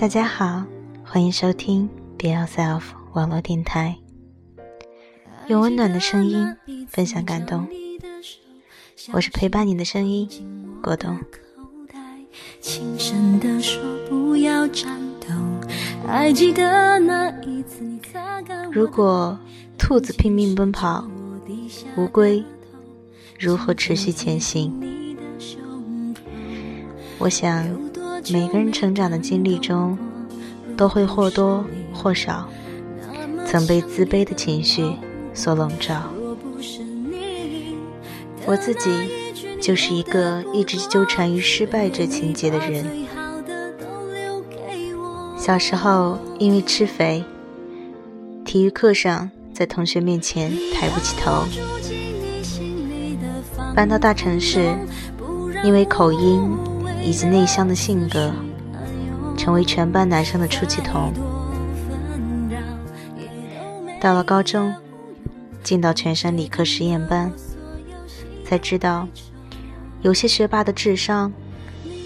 大家好，欢迎收听 Be Yourself 网络电台，用温暖的声音分享感动。我是陪伴你的声音，果冻。如果兔子拼命奔跑，乌龟如何持续前行？我想。每个人成长的经历中，都会或多或少曾被自卑的情绪所笼罩。我自己就是一个一直纠缠于失败这情节的人。小时候因为吃肥，体育课上在同学面前抬不起头；搬到大城市，因为口音。以及内向的性格，成为全班男生的出气筒。到了高中，进到全省理科实验班，才知道，有些学霸的智商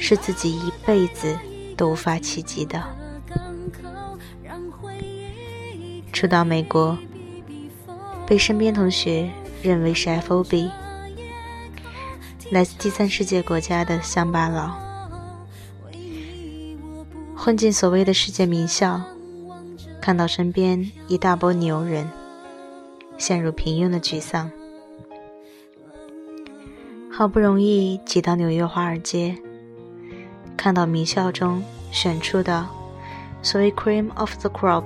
是自己一辈子都无法企及的。初到美国，被身边同学认为是 FOB，来自第三世界国家的乡巴佬。混进所谓的世界名校，看到身边一大波牛人，陷入平庸的沮丧。好不容易挤到纽约华尔街，看到名校中选出的所谓 “cream of the crop”，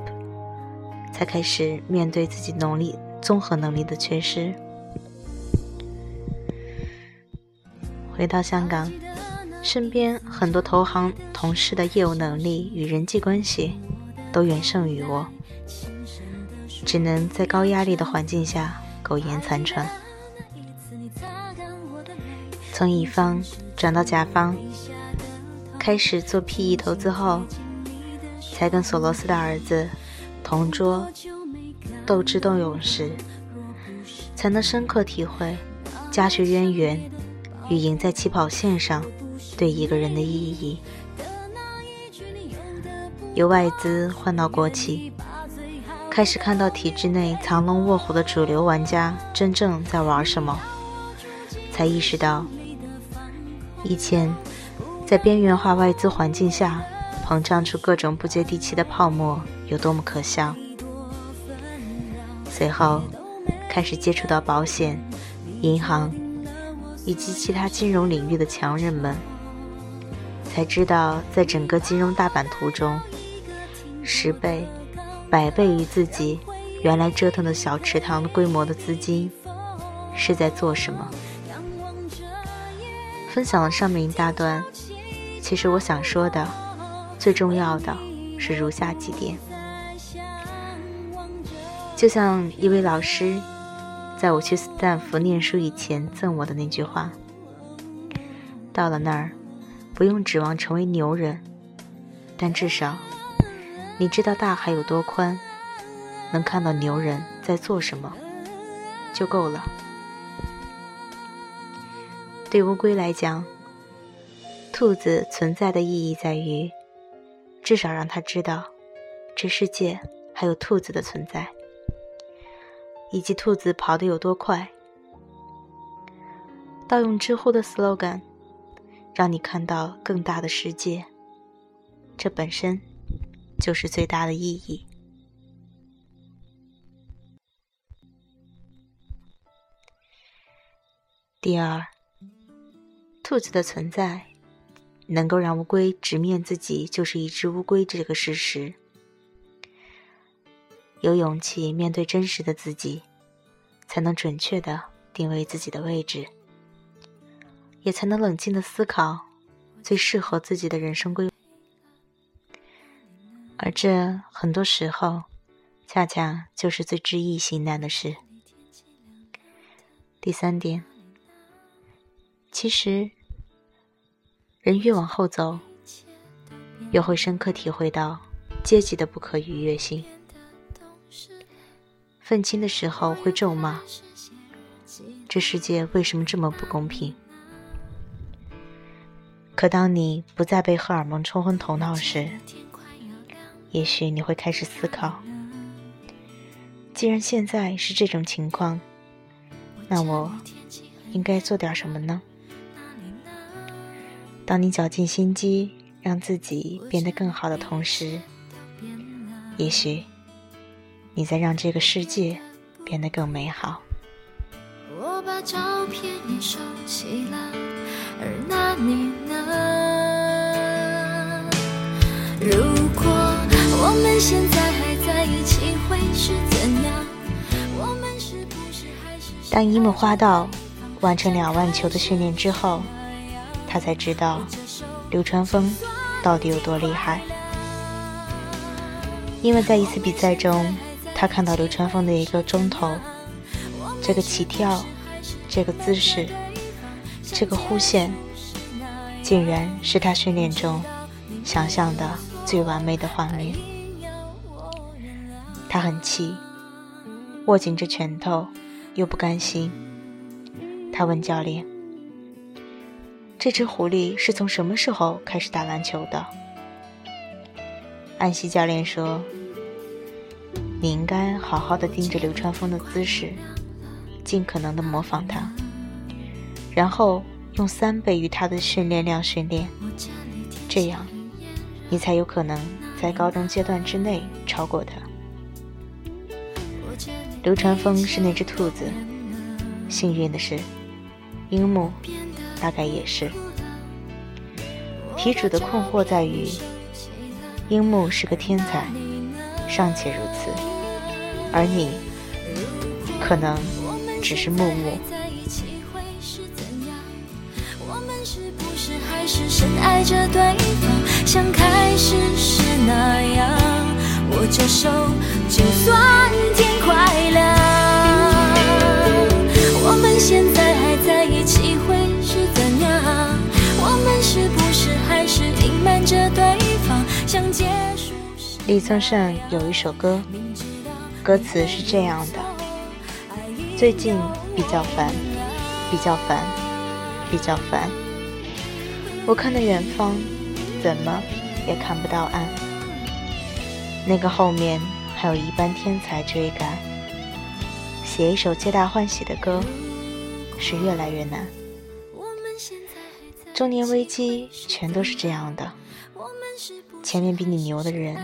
才开始面对自己能力综合能力的缺失。回到香港。身边很多投行同事的业务能力与人际关系都远胜于我，只能在高压力的环境下苟延残喘。从乙方转到甲方，开始做 PE 投资后，才跟索罗斯的儿子同桌斗智斗勇时，才能深刻体会家学渊源与赢在起跑线上。对一个人的意义，由外资换到国企，开始看到体制内藏龙卧虎的主流玩家真正在玩什么，才意识到，以前在边缘化外资环境下膨胀出各种不接地气的泡沫有多么可笑。随后，开始接触到保险、银行以及其他金融领域的强人们。才知道，在整个金融大版图中，十倍、百倍于自己原来折腾的小池塘规模的资金是在做什么。分享了上面一大段，其实我想说的，最重要的是如下几点。就像一位老师在我去斯坦福念书以前赠我的那句话：“到了那儿。”不用指望成为牛人，但至少你知道大海有多宽，能看到牛人在做什么，就够了。对乌龟来讲，兔子存在的意义在于，至少让它知道，这世界还有兔子的存在，以及兔子跑得有多快。盗用知乎的 slogan。让你看到更大的世界，这本身就是最大的意义。第二，兔子的存在能够让乌龟直面自己就是一只乌龟这个事实，有勇气面对真实的自己，才能准确的定位自己的位置。也才能冷静的思考最适合自己的人生规划，而这很多时候，恰恰就是最知易行难的事。第三点，其实人越往后走，越会深刻体会到阶级的不可逾越性。愤青的时候会咒骂：这世界为什么这么不公平？可当你不再被荷尔蒙冲昏头脑时，也许你会开始思考：既然现在是这种情况，那我应该做点什么呢？当你绞尽心机让自己变得更好的同时，也许你在让这个世界变得更美好。我把照片也收起了，而那你呢？如果我们现在还在一起，会是怎样？我们是不是还是当樱木花道完成两万球的训练之后，他才知道流川枫到底有多厉害。因为在一次比赛中，他看到流川枫的一个中投。这个起跳，这个姿势，这个弧线，竟然是他训练中想象的最完美的画面。他很气，握紧着拳头，又不甘心。他问教练：“这只狐狸是从什么时候开始打篮球的？”安西教练说：“你应该好好的盯着流川枫的姿势。”尽可能的模仿他，然后用三倍于他的训练量训练，这样你才有可能在高中阶段之内超过他。流川枫是那只兔子，幸运的是，樱木大概也是。题主的困惑在于，樱木是个天才，尚且如此，而你可能。只是木木。深爱着对方，像开始时那样握着手，就算天快亮。我们现在还在一起会是怎样？我们是不是还是隐瞒着对方，像结束时？李宗盛有一首歌，歌词是这样的。最近比较烦，比较烦，比较烦。我看到远方，怎么也看不到岸。那个后面还有一班天才追赶。写一首皆大欢喜的歌，是越来越难。中年危机全都是这样的。前面比你牛的人，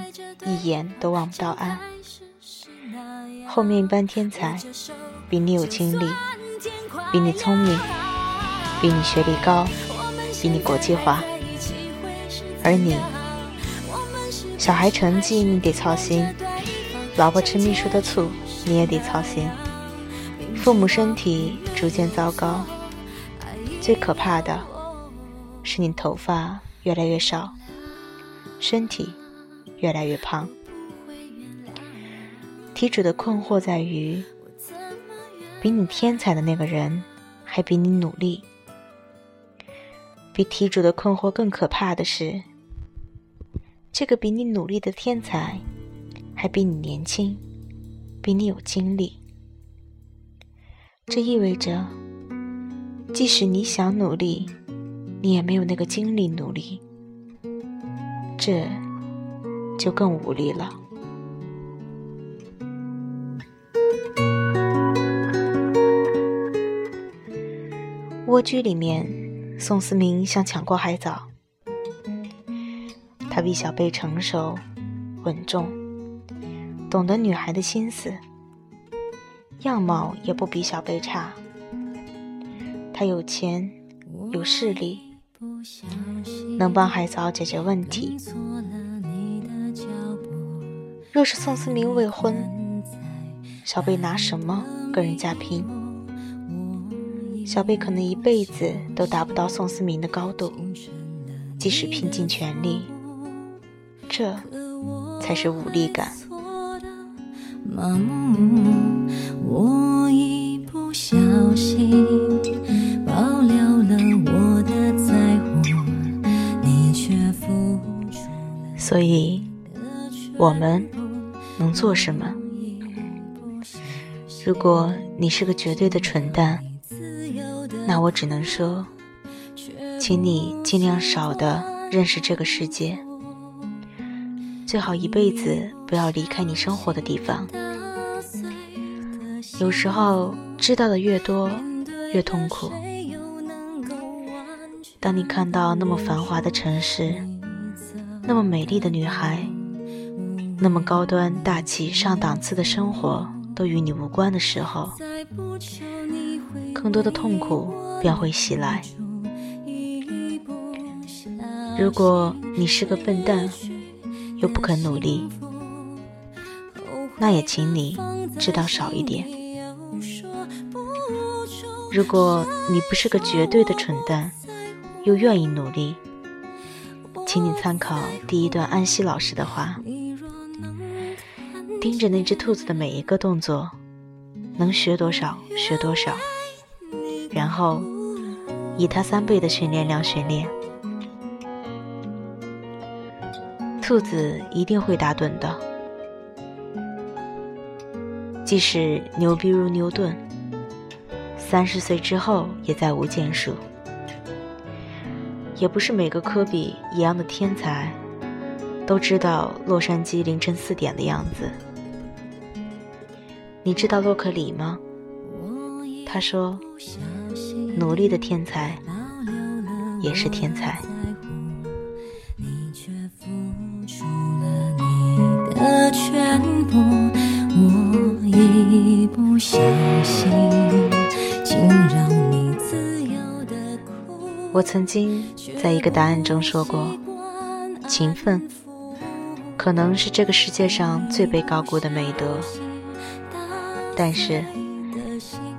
一眼都望不到岸。后面一班天才。比你有经历，比你聪明，比你学历高，比你国际化，而你，小孩成绩你得操心，老婆吃秘书的醋你也得操心，父母身体逐渐糟糕，最可怕的是你头发越来越少，身体越来越胖。题主的困惑在于。比你天才的那个人，还比你努力。比题主的困惑更可怕的是，这个比你努力的天才，还比你年轻，比你有精力。这意味着，即使你想努力，你也没有那个精力努力，这就更无力了。蜗居里面，宋思明想抢过海藻。他比小贝成熟、稳重，懂得女孩的心思，样貌也不比小贝差。他有钱，有势力，能帮海藻解决问题。若是宋思明未婚，小贝拿什么跟人家拼？小贝可能一辈子都达不到宋思明的高度，即使拼尽全力，这才是无力感。所以，我们能做什么？如果你是个绝对的蠢蛋。那我只能说，请你尽量少的认识这个世界。最好一辈子不要离开你生活的地方。有时候知道的越多，越痛苦。当你看到那么繁华的城市，那么美丽的女孩，那么高端大气上档次的生活都与你无关的时候，更多的痛苦便会袭来。如果你是个笨蛋，又不肯努力，那也请你知道少一点。如果你不是个绝对的蠢蛋，又愿意努力，请你参考第一段安西老师的话：盯着那只兔子的每一个动作，能学多少学多少，然后以他三倍的训练量训练。兔子一定会打盹的，即使牛逼如牛顿，三十岁之后也再无建树。也不是每个科比一样的天才，都知道洛杉矶凌晨四点的样子。你知道洛克里吗？他说：“努力的天才也是天才。”全部，我已不相信，竟让你自由的哭。我曾经在一个答案中说过，勤奋可能是这个世界上最被高估的美德，但是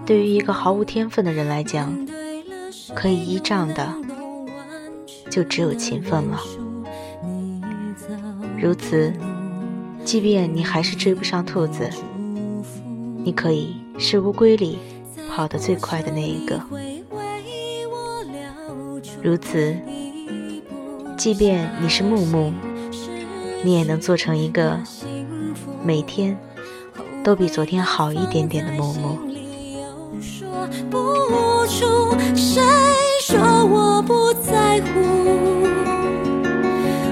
对于一个毫无天分的人来讲，可以依仗的就只有勤奋了。如此。即便你还是追不上兔子，你可以是乌龟里跑得最快的那一个。如此，即便你是木木，你也能做成一个每天都比昨天好一点点的木木。说我不在乎？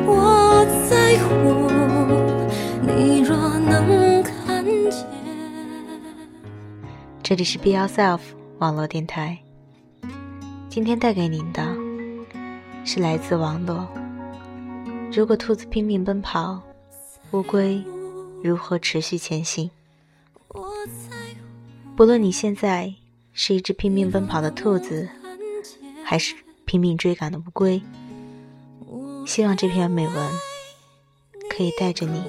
我在乎。你若能看见。这里是 Be Yourself 网络电台，今天带给您的是来自网络。如果兔子拼命奔跑，乌龟如何持续前行？不论你现在是一只拼命奔跑的兔子，还是拼命追赶的乌龟，希望这篇美文可以带着你。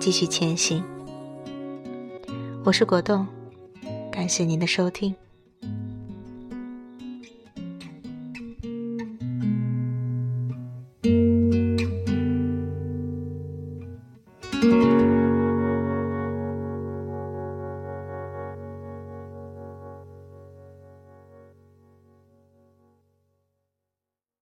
继续前行，我是果冻，感谢您的收听。